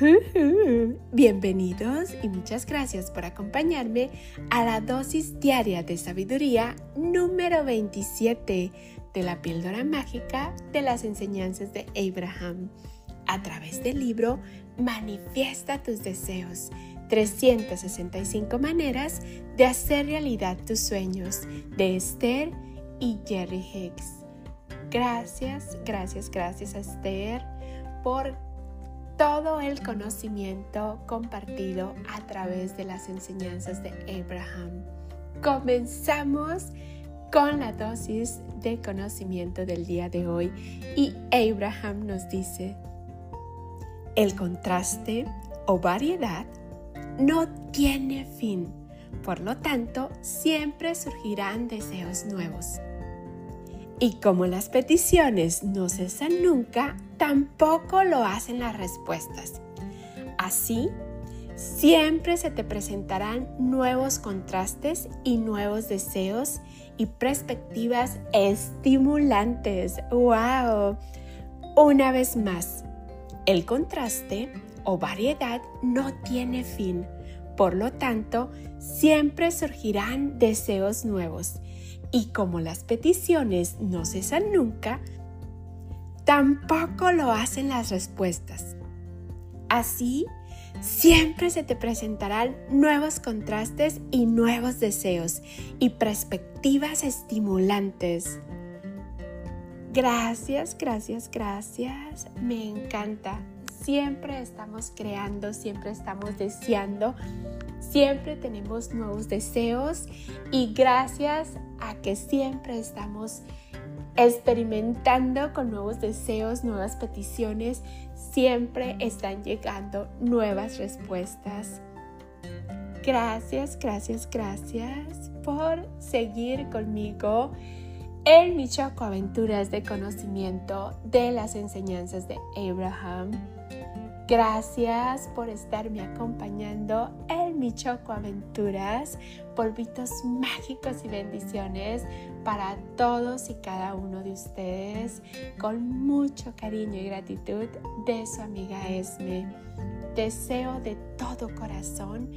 Bienvenidos y muchas gracias por acompañarme a la dosis diaria de sabiduría número 27 de la píldora mágica de las enseñanzas de Abraham a través del libro Manifiesta tus deseos. 365 maneras de hacer realidad tus sueños de Esther y Jerry Hicks. Gracias, gracias, gracias a Esther por todo el conocimiento compartido a través de las enseñanzas de Abraham. Comenzamos con la dosis de conocimiento del día de hoy y Abraham nos dice, el contraste o variedad no tiene fin, por lo tanto siempre surgirán deseos nuevos. Y como las peticiones no cesan nunca, tampoco lo hacen las respuestas. Así, siempre se te presentarán nuevos contrastes y nuevos deseos y perspectivas estimulantes. ¡Wow! Una vez más, el contraste o variedad no tiene fin. Por lo tanto, siempre surgirán deseos nuevos y como las peticiones no cesan nunca, tampoco lo hacen las respuestas. Así, siempre se te presentarán nuevos contrastes y nuevos deseos y perspectivas estimulantes. Gracias, gracias, gracias. Me encanta. Siempre estamos creando, siempre estamos deseando, siempre tenemos nuevos deseos y gracias a que siempre estamos experimentando con nuevos deseos, nuevas peticiones, siempre están llegando nuevas respuestas. Gracias, gracias, gracias por seguir conmigo en mi Choco Aventuras de Conocimiento de las enseñanzas de Abraham. Gracias por estarme acompañando en mi Choco Aventuras, polvitos mágicos y bendiciones para todos y cada uno de ustedes, con mucho cariño y gratitud de su amiga Esme. Deseo de todo corazón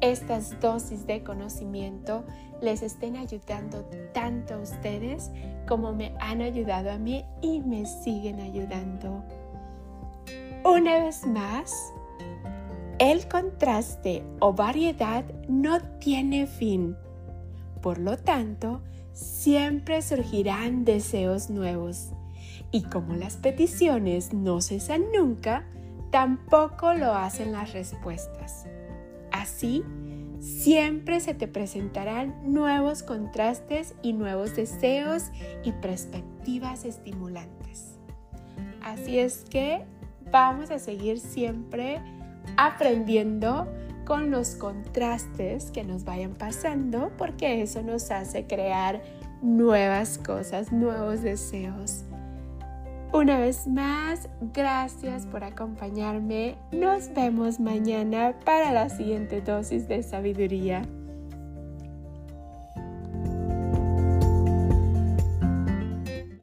estas dosis de conocimiento les estén ayudando tanto a ustedes como me han ayudado a mí y me siguen ayudando. Una vez más, el contraste o variedad no tiene fin. Por lo tanto, siempre surgirán deseos nuevos. Y como las peticiones no cesan nunca, tampoco lo hacen las respuestas. Así, siempre se te presentarán nuevos contrastes y nuevos deseos y perspectivas estimulantes. Así es que vamos a seguir siempre aprendiendo con los contrastes que nos vayan pasando porque eso nos hace crear nuevas cosas, nuevos deseos. Una vez más, gracias por acompañarme. Nos vemos mañana para la siguiente dosis de sabiduría.